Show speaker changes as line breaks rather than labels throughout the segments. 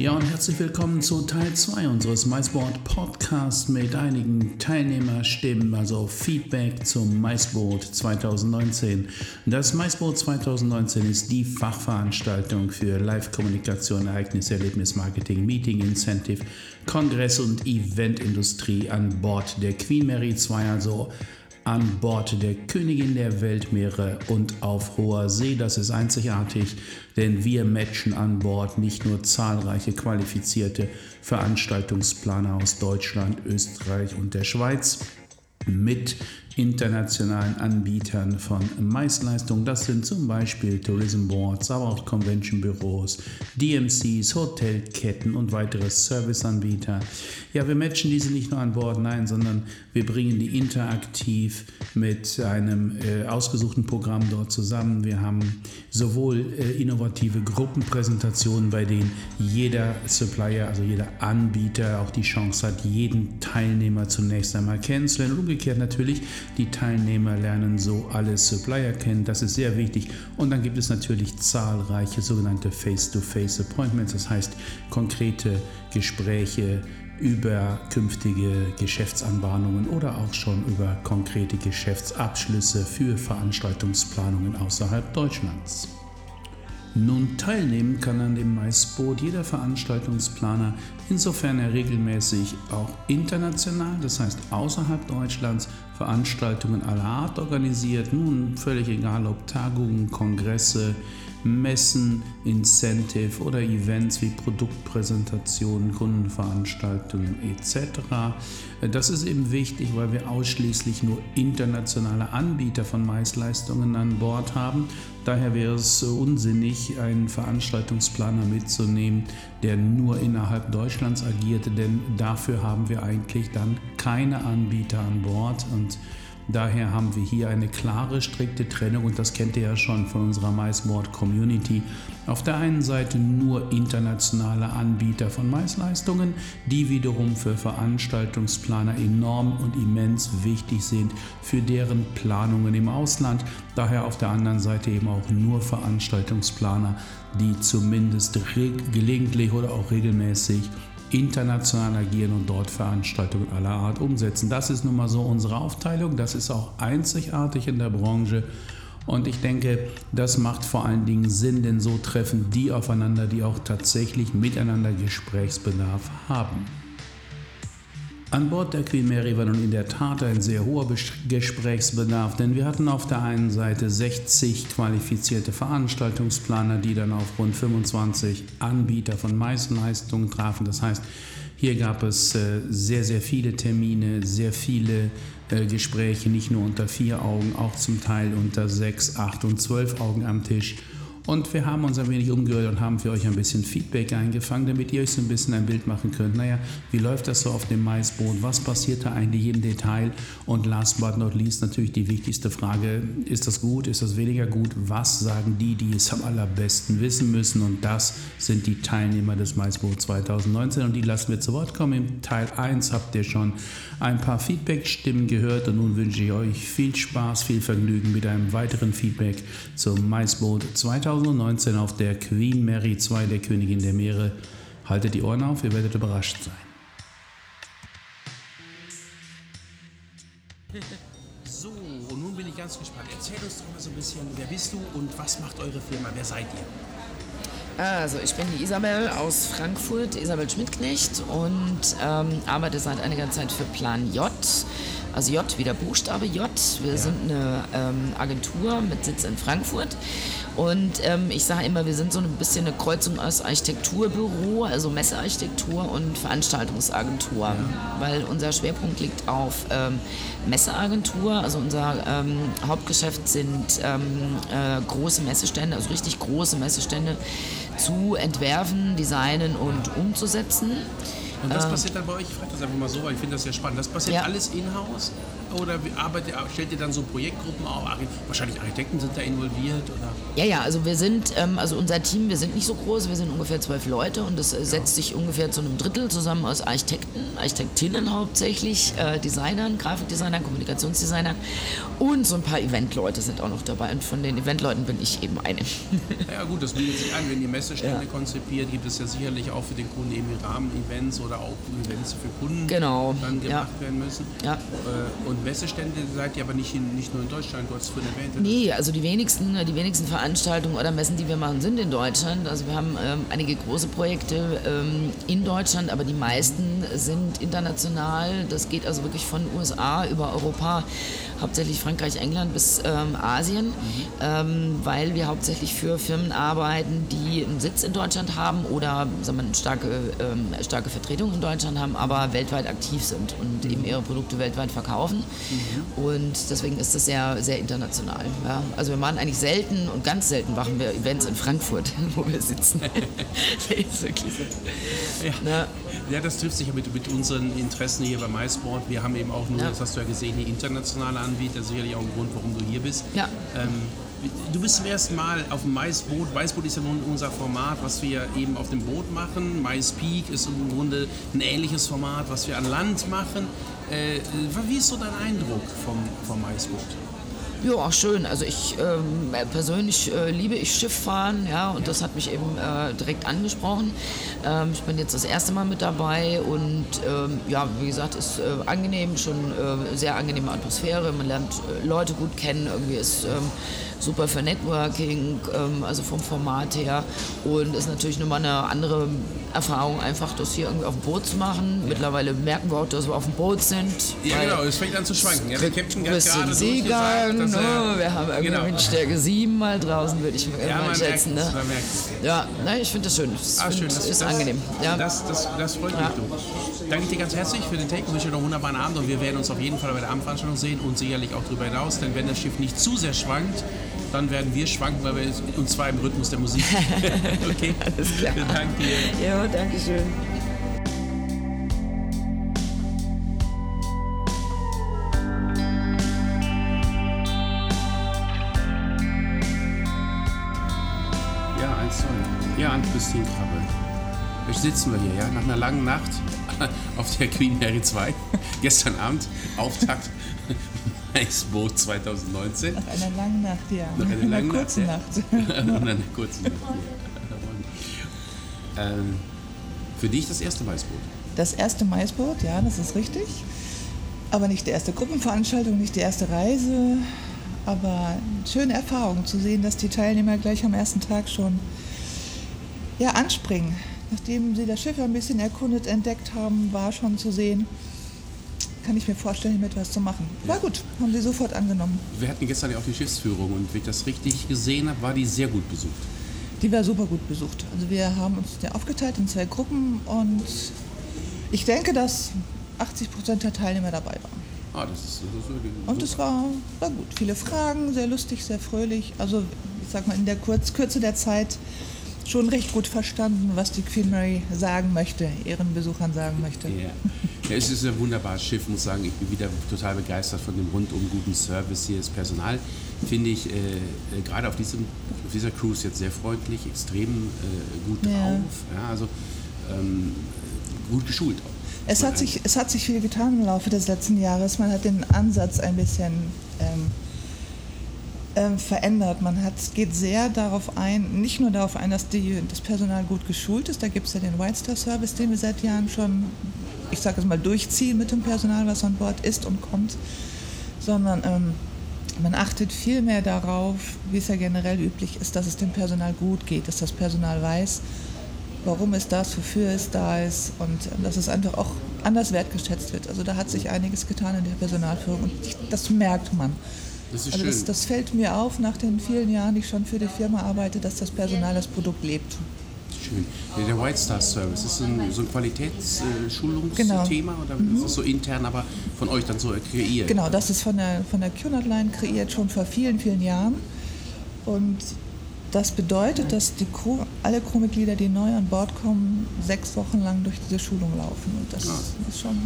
Ja, und herzlich willkommen zu Teil 2 unseres MySport Podcasts mit einigen Teilnehmerstimmen, also Feedback zum MySport 2019. Das MySport 2019 ist die Fachveranstaltung für Live-Kommunikation, Ereignis, Erlebnis, Marketing, Meeting, Incentive, Kongress und Eventindustrie an Bord der Queen Mary 2, also an Bord der Königin der Weltmeere und auf hoher See. Das ist einzigartig, denn wir matchen an Bord nicht nur zahlreiche qualifizierte Veranstaltungsplaner aus Deutschland, Österreich und der Schweiz mit internationalen Anbietern von Meistleistungen. Das sind zum Beispiel Tourism Boards, aber auch Convention Büros, DMCs, Hotelketten und weitere Serviceanbieter. Ja, wir matchen diese nicht nur an Bord, nein, sondern wir bringen die interaktiv mit einem äh, ausgesuchten Programm dort zusammen. Wir haben sowohl äh, innovative Gruppenpräsentationen, bei denen jeder Supplier, also jeder Anbieter auch die Chance hat, jeden Teilnehmer zunächst einmal kennenzulernen. Und umgekehrt natürlich die Teilnehmer lernen so alle Supplier kennen, das ist sehr wichtig. Und dann gibt es natürlich zahlreiche sogenannte Face-to-Face-Appointments, das heißt konkrete Gespräche über künftige Geschäftsanbahnungen oder auch schon über konkrete Geschäftsabschlüsse für Veranstaltungsplanungen außerhalb Deutschlands. Nun teilnehmen kann an dem Maisboot jeder Veranstaltungsplaner, insofern er regelmäßig auch international, das heißt außerhalb Deutschlands, Veranstaltungen aller Art organisiert. Nun völlig egal, ob Tagungen, Kongresse, Messen, Incentive oder Events wie Produktpräsentationen, Kundenveranstaltungen etc. Das ist eben wichtig, weil wir ausschließlich nur internationale Anbieter von Maisleistungen an Bord haben. Daher wäre es unsinnig, einen Veranstaltungsplaner mitzunehmen, der nur innerhalb Deutschlands agiert, denn dafür haben wir eigentlich dann keine Anbieter an Bord und Daher haben wir hier eine klare, strikte Trennung und das kennt ihr ja schon von unserer MySmart Community. Auf der einen Seite nur internationale Anbieter von Maisleistungen, die wiederum für Veranstaltungsplaner enorm und immens wichtig sind für deren Planungen im Ausland. Daher auf der anderen Seite eben auch nur Veranstaltungsplaner, die zumindest gelegentlich oder auch regelmäßig international agieren und dort Veranstaltungen aller Art umsetzen. Das ist nun mal so unsere Aufteilung. Das ist auch einzigartig in der Branche. Und ich denke, das macht vor allen Dingen Sinn, denn so treffen die aufeinander, die auch tatsächlich miteinander Gesprächsbedarf haben. An Bord der Queen Mary war nun in der Tat ein sehr hoher Gesprächsbedarf, denn wir hatten auf der einen Seite 60 qualifizierte Veranstaltungsplaner, die dann auf rund 25 Anbieter von Meisterleistungen trafen. Das heißt, hier gab es äh, sehr, sehr viele Termine, sehr viele äh, Gespräche, nicht nur unter vier Augen, auch zum Teil unter sechs, acht und zwölf Augen am Tisch. Und wir haben uns ein wenig umgehört und haben für euch ein bisschen Feedback eingefangen, damit ihr euch so ein bisschen ein Bild machen könnt. Naja, wie läuft das so auf dem Maisboot? Was passiert da eigentlich im Detail? Und last but not least natürlich die wichtigste Frage, ist das gut, ist das weniger gut? Was sagen die, die es am allerbesten wissen müssen? Und das sind die Teilnehmer des Maisboot 2019 und die lassen wir zu Wort kommen. Im Teil 1 habt ihr schon ein paar Feedback-Stimmen gehört und nun wünsche ich euch viel Spaß, viel Vergnügen mit einem weiteren Feedback zum Maisboot 2019. 2019 auf der Queen Mary 2, der Königin der Meere. Haltet die Ohren auf, ihr werdet überrascht sein.
So, und nun bin ich ganz gespannt. Erzähl uns doch mal so ein bisschen, wer bist du und was macht eure Firma? Wer seid ihr?
Also, ich bin die Isabel aus Frankfurt, Isabel Schmidtknecht und ähm, arbeite seit einiger Zeit für Plan J. Also J wie der Buchstabe J. Wir ja. sind eine ähm, Agentur mit Sitz in Frankfurt und ähm, ich sage immer, wir sind so ein bisschen eine Kreuzung aus Architekturbüro, also Messearchitektur und Veranstaltungsagentur, ja. weil unser Schwerpunkt liegt auf ähm, Messeagentur. Also unser ähm, Hauptgeschäft sind ähm, äh, große Messestände, also richtig große Messestände zu entwerfen, designen und umzusetzen.
Und das äh, passiert dann bei euch? Ich frage das einfach mal so, weil ich finde das sehr spannend. Das passiert ja. alles in-house? Oder arbeitet, stellt ihr dann so Projektgruppen auf? Wahrscheinlich Architekten sind da involviert oder?
Ja, ja, also wir sind, ähm, also unser Team, wir sind nicht so groß, wir sind ungefähr zwölf Leute und das äh, setzt sich ungefähr zu einem Drittel zusammen aus Architekten, Architektinnen hauptsächlich, äh, Designern, Grafikdesignern, Kommunikationsdesignern und so ein paar Eventleute sind auch noch dabei und von den Eventleuten bin ich eben eine.
Ja gut, das bietet sich an, wenn ihr Messestände ja. konzipiert, gibt es ja sicherlich auch für den Kunden eben Rahmen-Events oder auch Events für Kunden
genau.
dann gemacht ja. werden müssen. Ja. Äh, und Messestände seid ihr aber nicht, in, nicht nur in Deutschland, du hast es vorhin erwähnt.
Nee, also die wenigsten, die wenigsten Veranstaltungen oder Messen, die wir machen, sind in Deutschland. Also wir haben ähm, einige große Projekte ähm, in Deutschland, aber die meisten sind international. Das geht also wirklich von USA über Europa hauptsächlich Frankreich, England bis ähm, Asien, mhm. ähm, weil wir hauptsächlich für Firmen arbeiten, die einen Sitz in Deutschland haben oder sagen wir, eine starke, ähm, starke Vertretung in Deutschland haben, aber weltweit aktiv sind und mhm. eben ihre Produkte weltweit verkaufen. Mhm. Und deswegen ist das sehr, sehr international. Ja. Also wir machen eigentlich selten und ganz selten machen wir Events in Frankfurt, wo wir sitzen.
das ist wirklich so. Ja. ja. das trifft sich mit, mit unseren Interessen hier bei MySport. Wir haben eben auch nur, ja. das hast du ja gesehen, die internationale Anbieter, sicherlich auch ein Grund, warum du hier bist. Ja. Ähm, du bist zum ersten Mal auf dem Maisboot. Maisboot ist ja nun unser Format, was wir eben auf dem Boot machen. Mais Peak ist im Grunde ein ähnliches Format, was wir an Land machen. Äh, wie ist so dein Eindruck vom, vom Maisboot?
Ja, schön. Also ich ähm, persönlich äh, liebe ich Schifffahren, ja, und das hat mich eben äh, direkt angesprochen. Ähm, ich bin jetzt das erste Mal mit dabei und ähm, ja, wie gesagt, ist äh, angenehm, schon äh, sehr angenehme Atmosphäre. Man lernt äh, Leute gut kennen, irgendwie ist ähm, super für Networking, ähm, also vom Format her. Und ist natürlich nochmal eine andere Erfahrung, einfach das hier irgendwie auf dem Boot zu machen. Ja. Mittlerweile merken wir auch, dass wir auf dem Boot sind.
Ja, genau, es fängt an zu schwanken. Ja, der
Captain hat gerade Seegang, ne? Wir haben irgendwie genau. Windstärke 7 mal draußen, würde ich mal ja, schätzen. Ne? Ja, ne, ich finde das schön. Das, ah, schön. das ist das, angenehm. Ja.
Das, das, das freut mich, du. Danke dir ganz herzlich für den Take. Ich wünsche dir noch einen wunderbaren Abend und wir werden uns auf jeden Fall bei der Abendveranstaltung sehen und sicherlich auch darüber hinaus, denn wenn das Schiff nicht zu sehr schwankt, dann werden wir schwanken, weil wir, und zwar im Rhythmus der Musik.
okay, alles klar. Danke dir. Ja, danke schön.
Ja. Ja, Christine Krabbe. Jetzt sitzen wir hier, ja, nach einer langen Nacht auf der Queen Mary 2. Gestern Abend, Auftakt Eisboot 2019.
Nach einer langen Nacht, ja.
Nach einer langen
Nacht. kurzen Nacht.
Nach einer kurzen Nacht. Ja. Ähm, für dich das erste Maisboot?
Das erste Maisboot, ja, das ist richtig. Aber nicht die erste Gruppenveranstaltung, nicht die erste Reise. Aber eine schöne Erfahrung zu sehen, dass die Teilnehmer gleich am ersten Tag schon ja, anspringen. Nachdem sie das Schiff ein bisschen erkundet, entdeckt haben, war schon zu sehen, kann ich mir vorstellen, hiermit was zu machen. War ja. gut, haben sie sofort angenommen.
Wir hatten gestern ja auch die Schiffsführung und wenn ich das richtig gesehen habe, war die sehr gut besucht.
Die war super gut besucht. Also wir haben uns ja aufgeteilt in zwei Gruppen und ich denke, dass 80 Prozent der Teilnehmer dabei waren.
Ah, das ist, das ist wirklich
Und es war, war gut. Viele Fragen, sehr lustig, sehr fröhlich. Also ich sag mal, in der Kurz Kürze der Zeit schon recht gut verstanden, was die Queen Mary sagen möchte, ihren Besuchern sagen möchte.
Ja. Ja es ist ein wunderbares Schiff, muss sagen. Ich bin wieder total begeistert von dem rundum guten Service hier. Das Personal finde ich äh, äh, gerade auf, diesem, auf dieser Cruise jetzt sehr freundlich, extrem äh, gut ja. drauf. Ja, also ähm, gut geschult auch.
Es hat, sich, es hat sich viel getan im Laufe des letzten Jahres. Man hat den Ansatz ein bisschen ähm, äh, verändert. Man hat, geht sehr darauf ein, nicht nur darauf ein, dass die, das Personal gut geschult ist, da gibt es ja den White Star Service, den wir seit Jahren schon, ich sage es mal, durchziehen mit dem Personal, was an Bord ist und kommt, sondern ähm, man achtet viel mehr darauf, wie es ja generell üblich ist, dass es dem Personal gut geht, dass das Personal weiß, warum es das, wofür es da ist und ähm, dass es einfach auch anders wertgeschätzt wird. Also da hat sich einiges getan in der Personalführung und das merkt man. Das ist also schön. Das, das fällt mir auf nach den vielen Jahren, die ich schon für die Firma arbeite, dass das Personal das Produkt lebt.
Schön. Der White Star Service ist ein, so ein Qualitätsschulungsthema genau. oder mhm. ist das so intern, aber von euch dann so kreiert?
Genau, das ist von der, von der QNAT Line kreiert schon vor vielen, vielen Jahren. Und Das bedeutet, dass die Crew, alle Crewmitglieder, die neu an Bord kommen, sechs Wochen lang durch diese Schulung laufen. Und das
Ja.
ist schon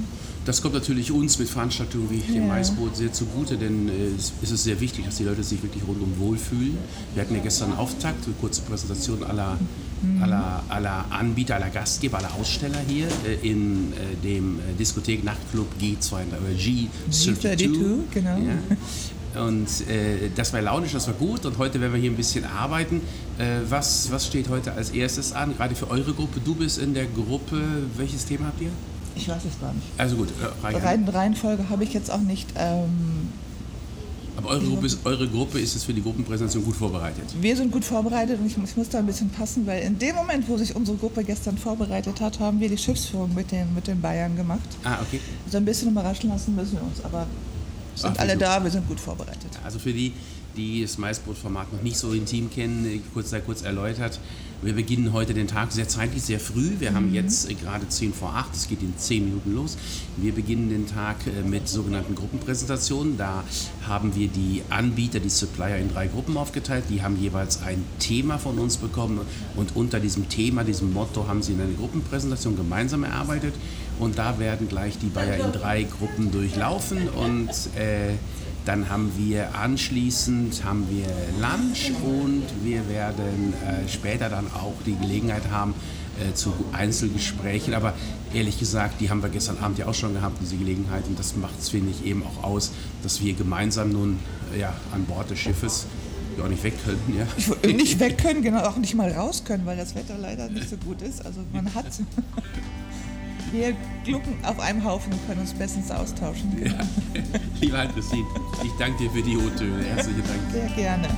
Das kommt natürlich uns mit Veranstaltungen wie dem
Ja.
Maisboot sehr zugute, denn äh, es es ist sehr wichtig, dass die Leute sich wirklich rundum wohlfühlen. Wir hatten ja gestern einen Auftakt, eine kurze Präsentation aller, aller, aller Anbieter, aller Gastgeber, aller Aussteller hier äh, in äh, dem äh, Diskothek Nachtclub G2 oder G32.
G32, genau.
Ja. Und äh, das war launisch, das war gut und heute werden wir hier ein bisschen arbeiten. Äh, was, was steht heute als erstes an, gerade für eure Gruppe? Du bist in der Gruppe, welches Thema habt ihr?
Ich weiß es gar nicht.
Also gut, äh,
Reihenfolge habe ich jetzt auch nicht. Ähm,
Aber eure Gruppe, ist, eure Gruppe ist es für die Gruppenpräsentation gut vorbereitet.
wir sind gut vorbereitet und ich, muss- ich muss da ein bisschen passen, weil in dem Moment, wo sich unsere Gruppe gestern vorbereitet hat, haben wir die Schiffsführung mit den, mit den Bayern gemacht.
Ah, okay.
Also ein bisschen überraschen lassen müssen wir uns, aber sind
Ach,
alle da, wir sind gut vorbereitet.
Also für die, die das Maisbrot-Format noch nicht so intim kennen, kurz sei kurz erläutert. Wir beginnen heute den Tag sehr zeitlich, sehr früh. Wir haben jetzt äh, gerade 10 vor 8, es geht in 10 Minuten los. Wir beginnen den Tag äh, mit sogenannten Gruppenpräsentationen. Da haben wir die Anbieter, die Supplier in drei Gruppen aufgeteilt. Die haben jeweils ein Thema von uns bekommen und unter diesem Thema, diesem Motto haben sie eine Gruppenpräsentation gemeinsam erarbeitet. Und da werden gleich die Bayer in drei Gruppen durchlaufen und äh, dann haben wir anschließend haben wir Lunch und wir werden äh, später dann auch die Gelegenheit haben äh, zu Einzelgesprächen. Aber ehrlich gesagt, die haben wir gestern Abend ja auch schon gehabt, diese Gelegenheit. Und das macht es, finde ich, eben auch aus, dass wir gemeinsam nun äh, ja, an Bord des Schiffes ja auch nicht weg können. Ja.
Nicht weg können, genau, auch nicht mal raus können, weil das Wetter leider nicht so gut ist. Also man hat. Wir glucken auf einem Haufen und können uns bestens austauschen. Genau.
Lieber Christine, ich danke dir für die O-Töne. Herzlichen Dank.
Sehr gerne.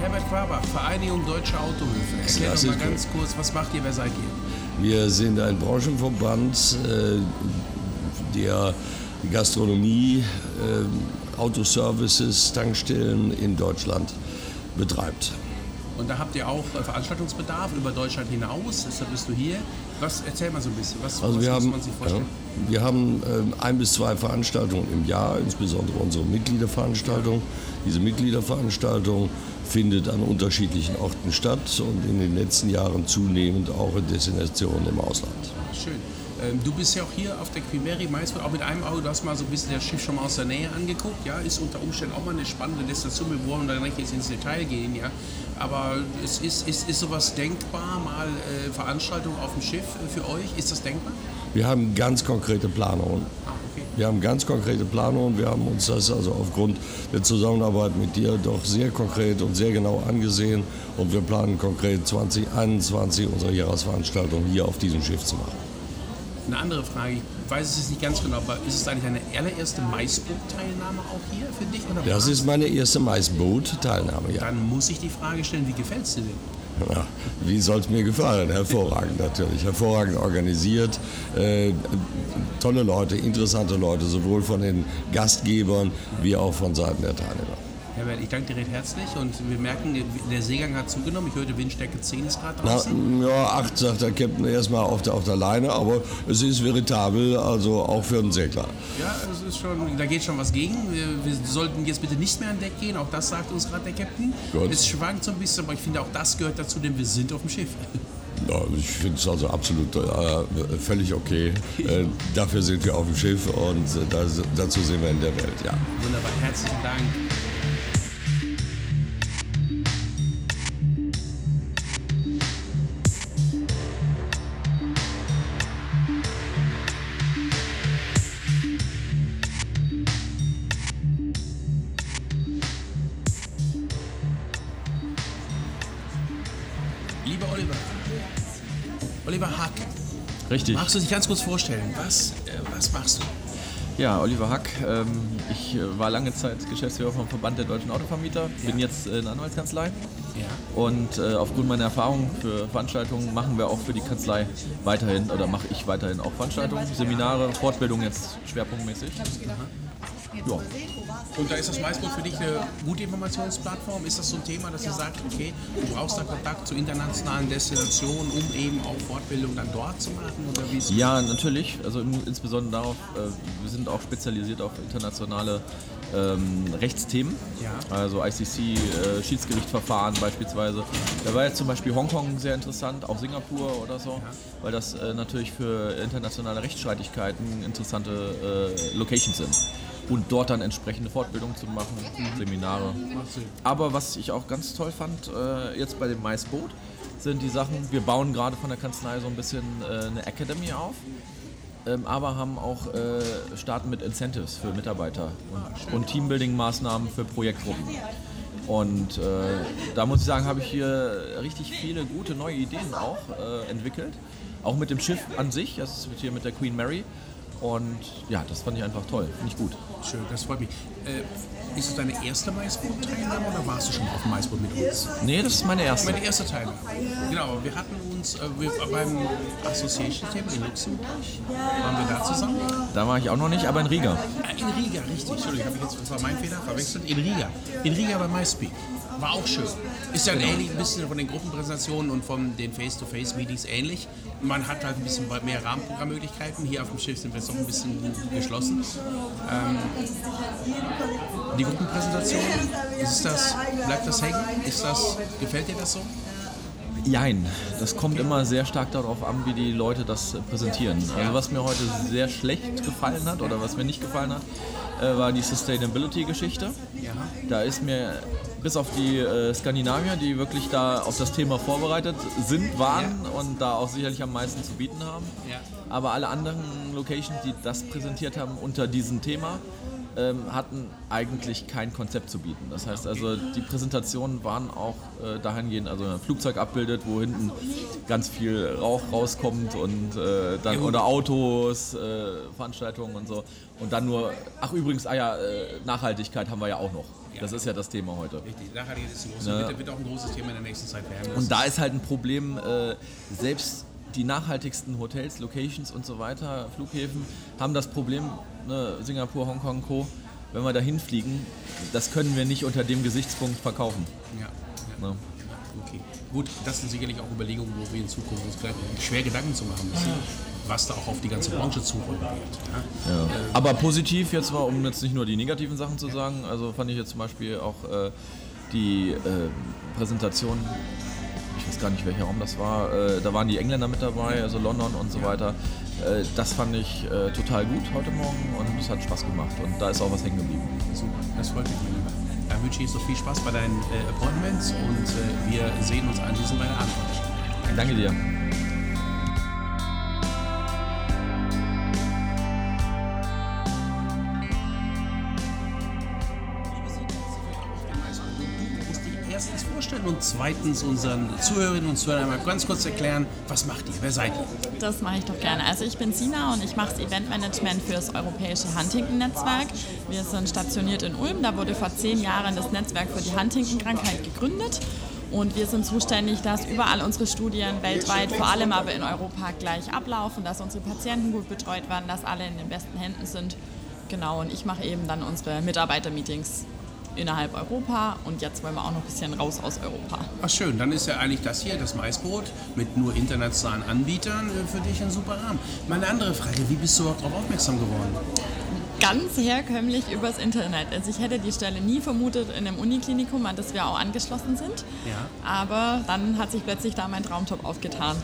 Herbert, Herbert Vereinigung Deutscher Autohöfe. Erklär
Das
doch mal ganz kurz, was macht ihr, wer seid ihr?
Wir sind ein Branchenverband, äh, der Gastronomie, äh, Autoservices, Tankstellen in Deutschland betreibt.
Und da habt ihr auch äh, Veranstaltungsbedarf über Deutschland hinaus, deshalb bist du hier. Was, erzähl mal so ein bisschen, was,
Also
was
wir
muss
haben,
man sich vorstellen?
ja, wir haben ähm, ein bis zwei Veranstaltungen im Jahr, insbesondere unsere Mitgliederveranstaltung. Diese Mitgliederveranstaltung findet an unterschiedlichen Orten statt und in den letzten Jahren zunehmend auch in Destinationen im Ausland.
Schön. Ähm, du bist ja auch hier auf der Quimeri Maisfeld, auch mit einem Auge, du hast mal so ein bisschen das Schiff schon mal aus der Nähe angeguckt, ja, ist unter Umständen auch mal eine spannende Destination, wir wollen da nicht jetzt ins Detail gehen, ja, aber es ist, ist, ist sowas denkbar, mal äh, Veranstaltungen auf dem Schiff äh, für euch, ist das denkbar?
Wir haben ganz konkrete Planungen.
Ah, okay.
Wir haben ganz konkrete Planungen. Wir haben uns das also aufgrund der Zusammenarbeit mit dir doch sehr konkret und sehr genau angesehen. Und wir planen konkret 2021 unsere Jahresveranstaltung hier auf diesem Schiff zu machen.
Eine andere Frage, ich weiß es jetzt nicht ganz genau, aber ist es eigentlich deine allererste Maisboot-Teilnahme auch hier für dich? Oder
Das ist meine erste Maisboot-Teilnahme, ja.
Dann muss ich die Frage stellen, wie gefällt es dir denn?
ja. Wie soll es mir gefallen? Hervorragend natürlich. Hervorragend organisiert. Äh, tolle Leute, interessante Leute, sowohl von den Gastgebern wie auch von Seiten der Teilnehmer.
Herbert, ich danke dir recht herzlich und wir merken, der Seegang hat zugenommen. Ich hörte Windstärke 10 ist gerade
Na,
draußen.
ja, acht sagt der Captain erstmal auf der, auf der Leine, aber es ist veritabel, also auch für einen Segler.
Ja, es ist schon, da geht schon was gegen. Wir, wir sollten jetzt bitte nicht mehr an Deck gehen, auch das sagt uns gerade der Captain.
Gut.
Es schwankt so ein bisschen, aber ich finde auch das gehört dazu, denn wir sind auf dem Schiff.
Ja, ich finde es also absolut äh, völlig okay. Äh, dafür sind wir auf dem Schiff und äh, da, dazu sind wir in der Welt, ja.
Wunderbar, herzlichen Dank.
Richtig.
magst du dich ganz kurz vorstellen? Was, äh, was machst du?
Ja, Oliver Hack. Ähm, ich äh, war lange Zeit Geschäftsführer vom Verband der deutschen Autovermieter, bin jetzt in der Anwaltskanzlei
Ja.
und äh, aufgrund meiner Erfahrung für Veranstaltungen machen wir auch für die Kanzlei weiterhin oder mache ich weiterhin auch Veranstaltungen, Seminare, Fortbildungen jetzt schwerpunktmäßig. Ja.
Und da ist das Weißboot für dich eine gute Informationsplattform? Ist das so ein Thema, dass du sagst, okay, du brauchst da Kontakt zu internationalen Destinationen, um eben auch Fortbildung dann dort zu machen? Oder wie
Ja, natürlich. Also insbesondere darauf, äh, wir sind auch spezialisiert auf internationale ähm, Rechtsthemen.
Ja.
Also ICC, äh, Schiedsgerichtsverfahren beispielsweise. Da war jetzt zum Beispiel Hongkong sehr interessant, auch Singapur oder so, weil das äh, natürlich für internationale Rechtsstreitigkeiten interessante äh, Locations sind. Und dort dann entsprechende Fortbildungen zu machen, Seminare. Aber was ich auch ganz toll fand, äh, jetzt bei dem Maisboot, sind die Sachen, wir bauen gerade von der Kanzlei so ein bisschen äh, eine Academy auf, ähm, aber haben auch äh, starten mit Incentives für Mitarbeiter und, und Teambuilding-Maßnahmen für Projektgruppen. Und äh, da muss ich sagen, habe ich hier richtig viele gute neue Ideen auch äh, entwickelt. Auch mit dem Schiff an sich, das ist hier mit der Queen Mary. Und ja, das fand ich einfach toll, finde ich gut.
Schön, das freut mich. Äh, ist es deine erste Maisboot-Teilnahme oder warst du schon auf dem Maisboot mit uns?
Nee, das ist meine erste.
Meine erste Teilnahme. Genau, wir hatten uns äh, wir, beim Association-Thema in Luxemburg, waren wir da zusammen?
Da war ich auch noch nicht, aber in Riga.
Ah, in Riga, richtig. Entschuldigung, habe ich jetzt, das war mein Fehler, verwechselt. In Riga. In Riga bei MySpeak. War auch schön. Ist ja ähnlich, ein bisschen von den Gruppenpräsentationen und von den Face-to-Face-Meetings ähnlich. Man hat halt ein bisschen mehr Rahmenprogrammmöglichkeiten. Hier auf dem Schiff sind wir jetzt noch ein bisschen geschlossen. Ähm, die Gruppenpräsentation, ist das, bleibt das hängen? Ist das, gefällt dir das so?
Jein, das kommt immer sehr stark darauf an, wie die Leute das präsentieren. Also was mir heute sehr schlecht gefallen hat oder was mir nicht gefallen hat, äh, war die Sustainability-Geschichte. Da ist mir bis auf die äh, Skandinavier, die wirklich da auf das Thema vorbereitet sind, waren und da auch sicherlich am meisten zu bieten haben.
Ja.
Aber alle anderen Locations, die das präsentiert haben unter diesem Thema, ähm, hatten eigentlich kein Konzept zu bieten. Das heißt also, die Präsentationen waren auch äh, dahingehend, also ein Flugzeug abbildet, wo hinten ganz viel Rauch rauskommt und äh, dann oder Autos, äh, Veranstaltungen und so. Und dann nur, ach übrigens, ah ja, äh, Nachhaltigkeit haben wir ja auch noch. Das ist ja das Thema heute.
Richtig, Nachhaltigkeit ist großes,
Ja.
wird, wird auch ein großes Thema in der nächsten Zeit werden.
Und da ist halt ein Problem, äh, selbst die nachhaltigsten Hotels, Locations und so weiter, Flughäfen, haben das Problem, ne, Singapur, Hongkong, Co., wenn wir da hinfliegen, das können wir nicht unter dem Gesichtspunkt verkaufen.
ja, ja.
Ne?
Okay, gut, das sind sicherlich auch Überlegungen, wo wir in Zukunft uns schwer Gedanken zu machen müssen, was da auch auf die ganze Branche zurollen wird. Ja?
Ja. Aber positiv jetzt mal, um jetzt nicht nur die negativen Sachen zu sagen, also fand ich jetzt zum Beispiel auch äh, die äh, Präsentation, ich weiß gar nicht welcher Raum das war, äh, da waren die Engländer mit dabei, also London und so weiter. Äh, das fand ich äh, total gut heute Morgen und es hat Spaß gemacht und da ist auch was hängen geblieben.
Super, das freut mich, mein Lieber. Dann wünsche ich so viel Spaß bei deinen Appointments und wir sehen uns anschließend bei der Antwort.
Danke dir.
Zweitens unseren Zuhörerinnen und Zuhörern mal ganz kurz erklären, was macht ihr, wer seid ihr?
Das mache ich doch gerne. Also ich bin Sina und ich mache das Eventmanagement für das europäische Huntington-Netzwerk. Wir sind stationiert in Ulm. Da wurde vor zehn Jahren das Netzwerk für die Huntington-Krankheit gegründet. Und wir sind zuständig, dass überall unsere Studien weltweit, vor allem aber in Europa, gleich ablaufen, dass unsere Patienten gut betreut werden, dass alle in den besten Händen sind. Genau, und ich mache eben dann unsere Mitarbeitermeetings innerhalb Europa und jetzt wollen wir auch noch ein bisschen raus aus Europa.
Ach schön, dann ist ja eigentlich das hier, das Maisboot, mit nur internationalen Anbietern äh, für dich ein super Rahmen. Meine andere Frage, wie bist du überhaupt darauf aufmerksam geworden?
ganz herkömmlich übers Internet. Also ich hätte die Stelle nie vermutet in einem Uniklinikum, an das wir auch angeschlossen sind.
Ja.
Aber dann hat sich plötzlich da mein Traumjob aufgetan.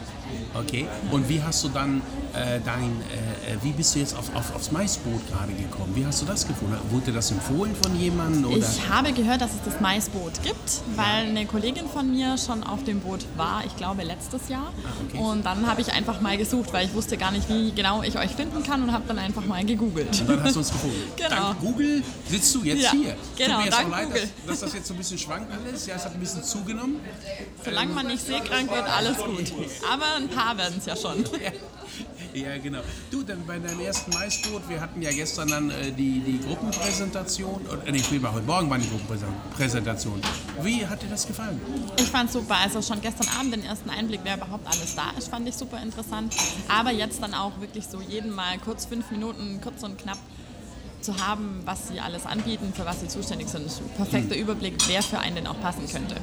Okay, und wie hast du dann äh, dein, äh, äh, wie bist du jetzt auf, auf, aufs Maisboot gerade gekommen? Wie hast du das gefunden? Wurde dir das empfohlen von jemandem? Oder?
Ich habe gehört, dass es das Maisboot gibt, weil eine Kollegin von mir schon auf dem Boot war, ich glaube letztes Jahr.
okay.
Und dann habe ich einfach mal gesucht, weil ich wusste gar nicht, wie genau ich euch finden kann und habe dann einfach mal gegoogelt.
Und dann hast du uns gefunden.
Genau.
Dank Google sitzt du jetzt
Ja,
hier.
genau,
Tut mir jetzt
dank
auch leid. Dass, dass das jetzt so ein bisschen schwankt alles. Ja, es hat ein bisschen zugenommen.
Solange man nicht seekrank wird, alles gut. Aber ein paar werden es ja schon.
Ja, genau. Du, dann bei deinem ersten Maisboot, wir hatten ja gestern dann äh, die, die Gruppenpräsentation, oder nee, ich heute Morgen war die Gruppenpräsentation. Wie hat dir das gefallen?
Ich fand super. Also schon gestern Abend den ersten Einblick, wer überhaupt alles da ist, fand ich super interessant. Aber jetzt dann auch wirklich so jeden Mal kurz fünf Minuten, kurz und knapp. zu haben, was sie alles anbieten, für was sie zuständig sind. Perfekter Überblick, wer für einen denn auch passen könnte.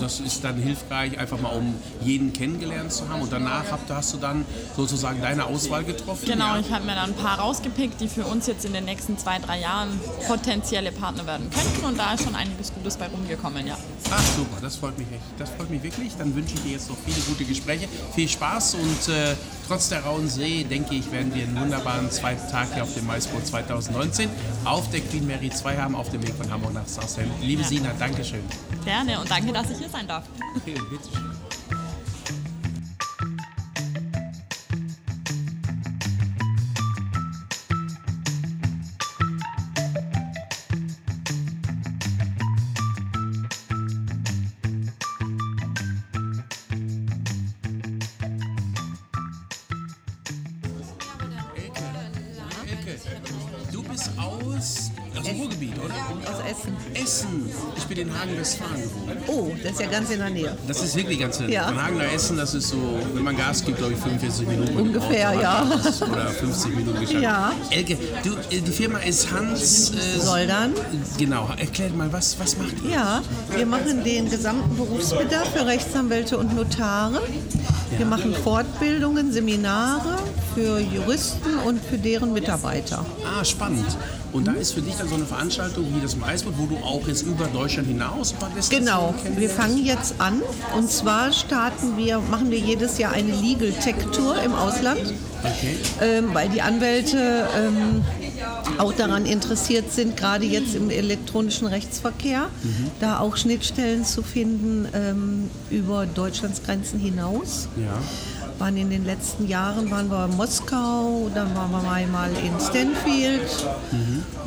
Das ist dann hilfreich, einfach mal um jeden kennengelernt zu haben. Und danach hast du dann sozusagen deine Auswahl getroffen.
Genau,
ja?
ich habe mir dann ein paar rausgepickt, die für uns jetzt in den nächsten zwei, drei Jahren potenzielle Partner werden könnten. Und da ist schon einiges Gutes bei rumgekommen, ja.
Ach super, das freut mich echt. Das freut mich wirklich. Dann wünsche ich dir jetzt noch viele gute Gespräche, viel Spaß und äh, trotz der rauen See, denke ich, werden wir einen wunderbaren zweiten Tag hier auf dem Maisboot 2019 auf der Queen Mary 2 haben, auf dem Weg von Hamburg nach Southampton. Liebe
Ja.
Sina, Dankeschön.
Gerne und danke, dass ich hier sein darf.
Du bist aus, aus dem Ruhrgebiet, oder?
Aus Essen.
Essen. Ich bin in Hagen-Westfalen geboren.
Oh, das ist ja ganz in der Nähe.
Das ist wirklich ganz nett.
Ja.
Von Hagen nach Essen, das ist so, wenn man Gas gibt, glaube ich, 45 Minuten.
Ungefähr,
Auto.
ja.
Oder 50 Minuten geschafft.
Ja.
Elke, du, äh, die Firma ist Hans... Äh,
Soldern.
Genau. Erklärt mal, was, was macht ihr?
Ja, wir machen den gesamten Berufsbedarf für Rechtsanwälte und Notare. Wir machen Fortbildungen, Seminare für Juristen und für deren Mitarbeiter.
Ah, spannend. Und da ist für dich dann so eine Veranstaltung wie das Maisboot, wo du auch jetzt über Deutschland hinaus ein paar
Genau, wir fangen jetzt an. Und zwar starten wir, machen wir jedes Jahr eine Legal Tech Tour im Ausland.
Okay.
ähm, weil die Anwälte ähm, auch daran interessiert sind, gerade jetzt im elektronischen Rechtsverkehr, da auch Schnittstellen zu finden ähm, über Deutschlands Grenzen hinaus.
Ja.
Waren in den letzten Jahren waren wir in Moskau, dann waren wir mal in Stanfield.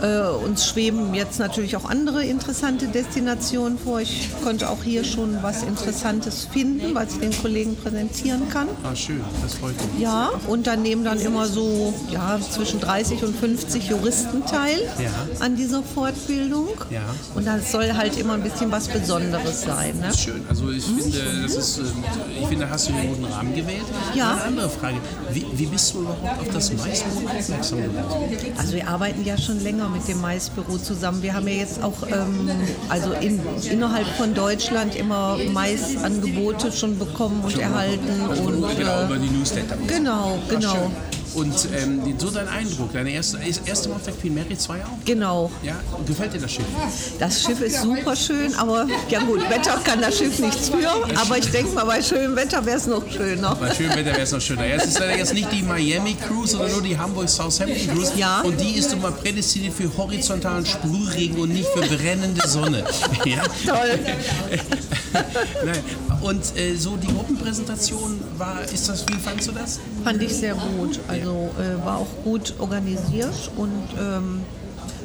Äh, uns schweben jetzt natürlich auch andere interessante Destinationen vor. Ich konnte auch hier schon was Interessantes finden, was ich den Kollegen präsentieren kann.
Ah, schön. Das freut mich.
Ja, und dann nehmen dann immer so ja, zwischen 30 und 50 Juristen teil
Ja.
an dieser Fortbildung.
Ja.
Und das soll halt immer ein bisschen was Besonderes sein. Ne?
Das ist schön. Also ich finde, das ist, äh, ich finde, hast du einen guten Rahmen gewählt.
Ja.
Eine andere Frage. Wie, wie bist du überhaupt auf das Maisboot aufmerksam geworden?
Also wir arbeiten ja schon länger mit dem Maisbüro zusammen. Wir haben ja jetzt auch ähm, also in, innerhalb von Deutschland immer Maisangebote schon bekommen und erhalten. Und,
Genau,
äh,
über die Newsletter.
genau, genau.
Und ähm, so dein Eindruck, deine erste, erste Mal auf der Queen Mary 2 auch?
genau.
Ja, gefällt dir das Schiff?
Das Schiff ist super schön, aber ja gut, Wetter kann das Schiff nichts für. Aber ich denke mal, bei schönem Wetter wäre es noch schöner.
Bei schönem Wetter wäre es noch schöner. Ja, es ist leider jetzt nicht die Miami Cruise, sondern nur die Hamburg-Southampton Cruise.
Ja.
Und die ist immer prädestiniert für horizontalen Sprühregen und nicht für brennende Sonne. Ja?
Toll.
Nein. Und äh, so die Gruppenpräsentation war, ist das, wie fandst du das?
Fand ich sehr gut. Also äh, war auch gut organisiert und ähm,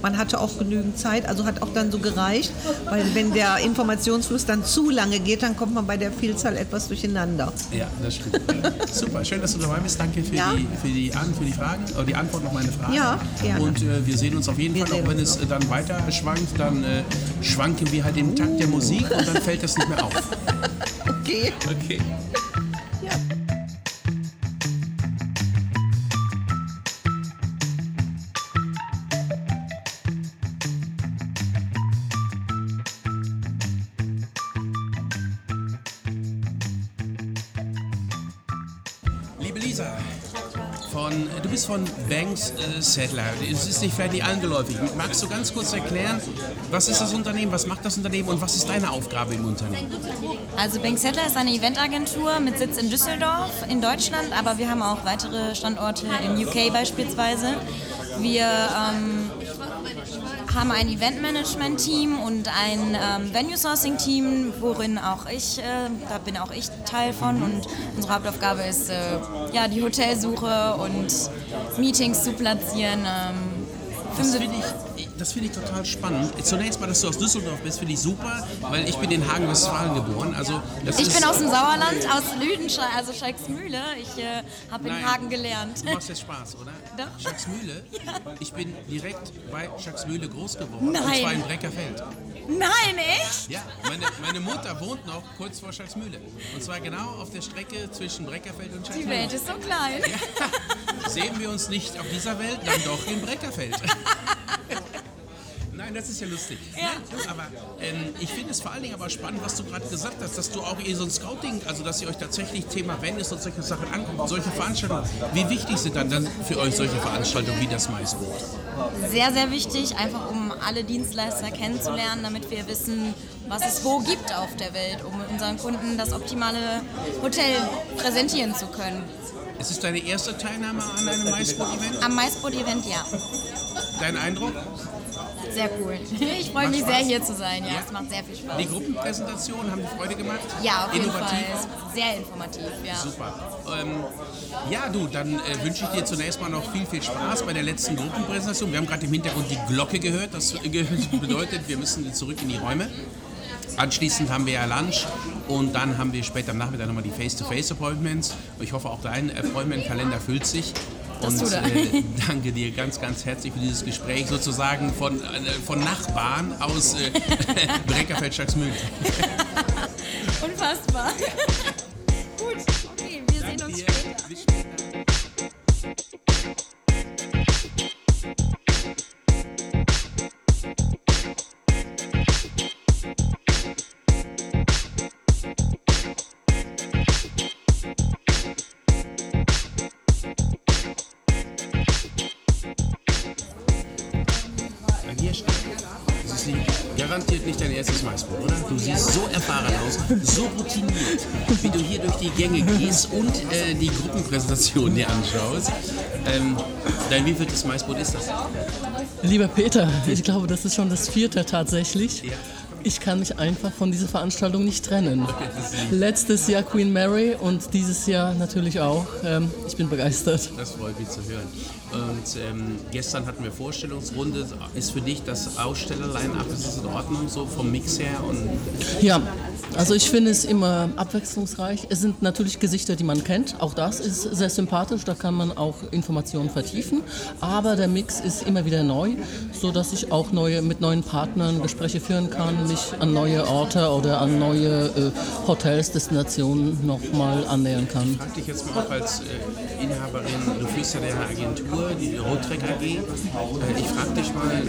man hatte auch genügend Zeit. Also hat auch dann so gereicht, weil wenn der Informationsfluss dann zu lange geht, dann kommt man bei der Vielzahl etwas durcheinander.
Ja, das stimmt. Super, schön, dass du dabei bist. Danke für,
Ja.
die, für, die, An für die Fragen, oder die Antwort auf meine Fragen.
Ja, gerne.
Und äh, wir sehen uns auf jeden
Wir
Fall, auch wenn es äh, dann weiter schwankt, dann äh, schwanken wir halt im Takt der Musik und dann fällt das nicht mehr auf.
Okay.
Okay.
Ja.
Liebe Lisa, von, du bist von Banks äh, Settler. Es ist nicht fertig angeläufig. Magst du ganz kurz erklären, was ist das Unternehmen, was macht das Unternehmen und was ist deine Aufgabe im Unternehmen?
Also Bank Settler ist eine Eventagentur mit Sitz in Düsseldorf in Deutschland, aber wir haben auch weitere Standorte in UK beispielsweise. Wir ähm, haben ein Eventmanagement-Team und ein ähm, Venue-Sourcing-Team, worin auch ich, äh, da bin auch ich Teil von und unsere Hauptaufgabe ist, äh, ja, die Hotelsuche und Meetings zu platzieren. Ähm,
Das finde ich, das finde ich total spannend. Zunächst mal, dass du aus Düsseldorf bist, finde ich super, weil ich bin in Hagen-Westfalen geboren. Also
ich bin aus dem Sauerland, aus Lüdenscheid, also Scheiksmühle. Ich äh, habe in. Hagen gelernt.
Du machst jetzt Spaß, oder?
Doch.
Schacksmühle? Ich bin direkt bei Schacksmühle groß geworden. Und
Nein.
zwar in Breckerfeld.
Nein, echt?
Ja, meine, meine Mutter wohnt noch kurz vor Schacksmühle. Und zwar genau auf der Strecke zwischen Breckerfeld und
Die
Schacksmühle.
Welt ist so klein.
Sehen wir uns nicht auf dieser Welt, dann doch in Breckerfeld. Nein, das ist ja lustig. Ja. Nein, aber ähm, ich finde es vor allen Dingen aber spannend, was du gerade gesagt hast, dass du auch eh so ein Scouting, also dass ihr euch tatsächlich Thema Wellness und solche Sachen anguckt, solche Veranstaltungen. Wie wichtig sind dann, dann für euch solche Veranstaltungen wie das Maisboot?
Sehr, sehr wichtig, einfach um alle Dienstleister kennenzulernen, damit wir wissen, was es wo gibt auf der Welt, um unseren Kunden das optimale Hotel präsentieren zu können.
Ist es deine erste Teilnahme an einem Maisboot-Event?
Am Maisboot-Event, ja.
Dein Eindruck?
Sehr cool. Ich freue mich sehr, hier zu sein. Ja, es macht sehr viel Spaß.
Die Gruppenpräsentation haben die Freude gemacht?
Ja, auf jeden
Innovativ?
Fall. Sehr informativ, ja.
Super. Ähm, ja, du, dann äh, wünsche ich dir zunächst mal noch viel, viel Spaß bei der letzten Gruppenpräsentation. Wir haben gerade im Hintergrund die Glocke gehört. Das bedeutet, wir müssen zurück in die Räume. Anschließend haben wir ja Lunch und dann haben wir später am Nachmittag nochmal die Face-to-Face-Appointments. Ich hoffe, auch dein Appointment-Kalender füllt sich.
Das
und
tut er.
äh, danke dir ganz, ganz herzlich für dieses Gespräch, sozusagen von, äh, von Nachbarn aus äh, Breckerfeld-Stagsmühl.
Unfassbar.
So routiniert, wie du hier durch die Gänge gehst und äh, die Gruppenpräsentation dir anschaust. Ähm, dein wievieltes Maisbrot ist das?
Lieber Peter, ich glaube, das ist schon das vierte tatsächlich. Ich kann mich einfach von dieser Veranstaltung nicht trennen. Letztes Jahr Queen Mary und dieses Jahr natürlich auch. Ähm, ich bin begeistert.
Das freut mich zu hören. Und ähm, gestern hatten wir Vorstellungsrunde. Ist für dich das Aussteller-Line-Up, ist in Ordnung so vom Mix her? Und
Ja, also ich finde es immer abwechslungsreich. Es sind natürlich Gesichter, die man kennt. Auch das ist sehr sympathisch. Da kann man auch Informationen vertiefen. Aber der Mix ist immer wieder neu, so dass ich auch neue, mit neuen Partnern Gespräche führen kann, mich an neue Orte oder an neue äh, Hotels, Destinationen nochmal annähern kann.
Ich frage dich jetzt mal auch als äh, Inhaberin, du führst ja eine Agentur, die Roadtrack AG. Äh, ich frage dich mal,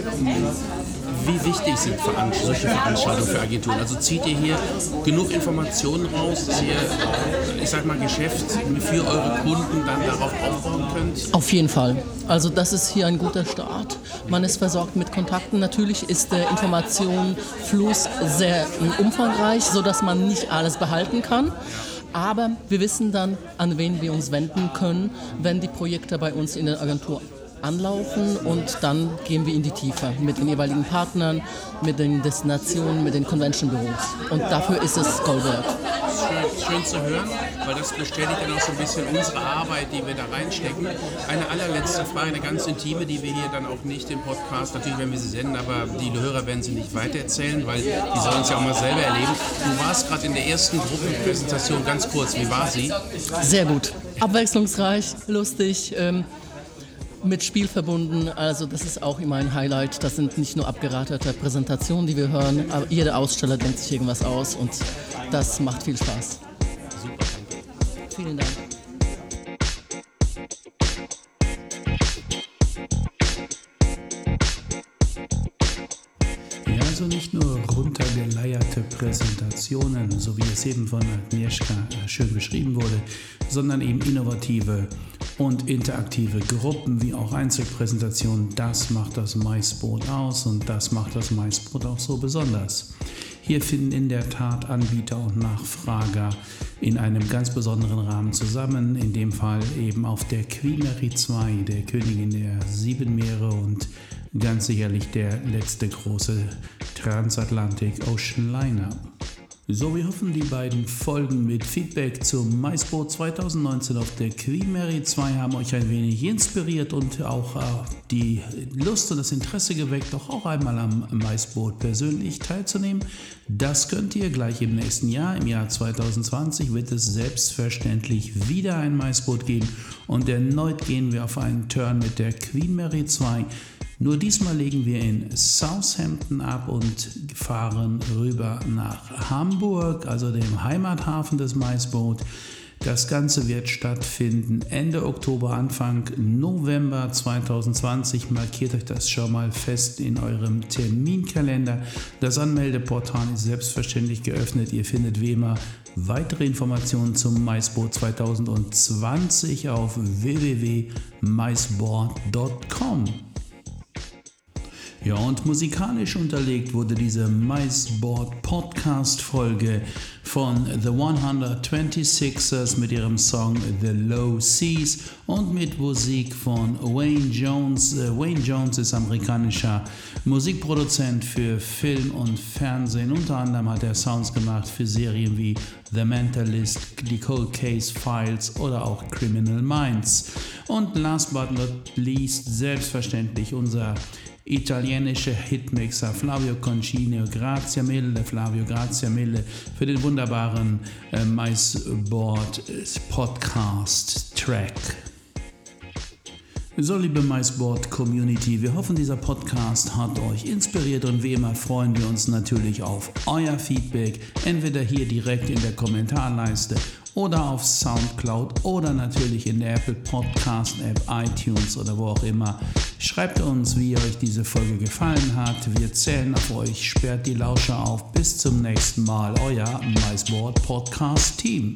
wie wichtig sind Veran solche Veranstaltungen für Agenturen? Also zieht ihr hier genug Informationen raus, dass ihr, ich sag mal, Geschäft für eure Kunden dann darauf aufbauen könnt?
Auf jeden Fall. Also das ist hier ein guter Start. Man ist versorgt mit Kontakten. Natürlich ist der Informationsfluss sehr äh, umfangreich, sodass man nicht alles behalten kann. Aber wir wissen dann, an wen wir uns wenden können, wenn die Projekte bei uns in der Agentur anlaufen und dann gehen wir in die Tiefe mit den jeweiligen Partnern, mit den Destinationen, mit den Convention-Büros. Und dafür ist es Gold wert.
Schön, schön zu hören, weil das bestätigt dann auch so ein bisschen unsere Arbeit, die wir da reinstecken. Eine allerletzte Frage, eine ganz intime, die wir hier dann auch nicht im Podcast, natürlich werden wir sie senden, aber die Hörer werden sie nicht weitererzählen, weil die sollen es ja auch mal selber erleben. Du warst gerade in der ersten Gruppenpräsentation, ganz kurz, wie war sie?
Sehr gut. Abwechslungsreich, lustig, ähm, mit Spiel verbunden. Also das ist auch immer ein Highlight. Das sind nicht nur abgeraterte Präsentationen, die wir hören, aber jeder Aussteller denkt sich irgendwas aus und das macht viel Spaß.
Super, danke.
Vielen Dank.
Ja, also nicht nur runtergeleierte Präsentationen, so wie es eben von Agnieszka äh, schön beschrieben wurde, sondern eben innovative und interaktive Gruppen wie auch Einzelpräsentationen. Das macht das Maisbrot aus und das macht das Maisbrot auch so besonders. Hier finden in der Tat Anbieter und Nachfrager in einem ganz besonderen Rahmen zusammen, in dem Fall eben auf der Queen Mary 2, der Königin der sieben Meere und ganz sicherlich der letzte große Transatlantic Ocean Liner. So, wir hoffen, die beiden Folgen mit Feedback zum Maisboot 2019 auf der Queen Mary 2 haben euch ein wenig inspiriert und auch äh, die Lust und das Interesse geweckt, doch auch einmal am Maisboot persönlich teilzunehmen. Das könnt ihr gleich im nächsten Jahr, im Jahr 2020, wird es selbstverständlich wieder ein Maisboot geben und erneut gehen wir auf einen Turn mit der Queen Mary 2. Nur diesmal legen wir in Southampton ab und fahren rüber nach Hamburg, also dem Heimathafen des Maisboot. Das Ganze wird stattfinden Ende Oktober, Anfang November 2020. Markiert euch das schon mal fest in eurem Terminkalender. Das Anmeldeportal ist selbstverständlich geöffnet. Ihr findet wie immer weitere Informationen zum Maisboot 2020 auf www.maisboard.com. Ja, und musikalisch unterlegt wurde diese Maisboard Podcast Folge von The 126ers mit ihrem Song The Low Seas und mit Musik von Wayne Jones. Äh, Wayne Jones ist amerikanischer Musikproduzent für Film und Fernsehen. Unter anderem hat er Sounds gemacht für Serien wie The Mentalist, The Cold Case Files oder auch Criminal Minds. Und last but not least selbstverständlich unser italienische Hitmixer Flavio Concini. Grazie mille, Flavio, grazie mille für den wunderbaren äh, Maisboard Podcast Track. So, liebe Maisboard Community, wir hoffen, dieser Podcast hat euch inspiriert und wie immer freuen wir uns natürlich auf euer Feedback, entweder hier direkt in der Kommentarleiste oder auf Soundcloud oder natürlich in der Apple Podcast App, iTunes oder wo auch immer. Schreibt uns, wie euch diese Folge gefallen hat. Wir zählen auf euch. Sperrt die Lauscher auf. Bis zum nächsten Mal. Euer MySport Podcast Team.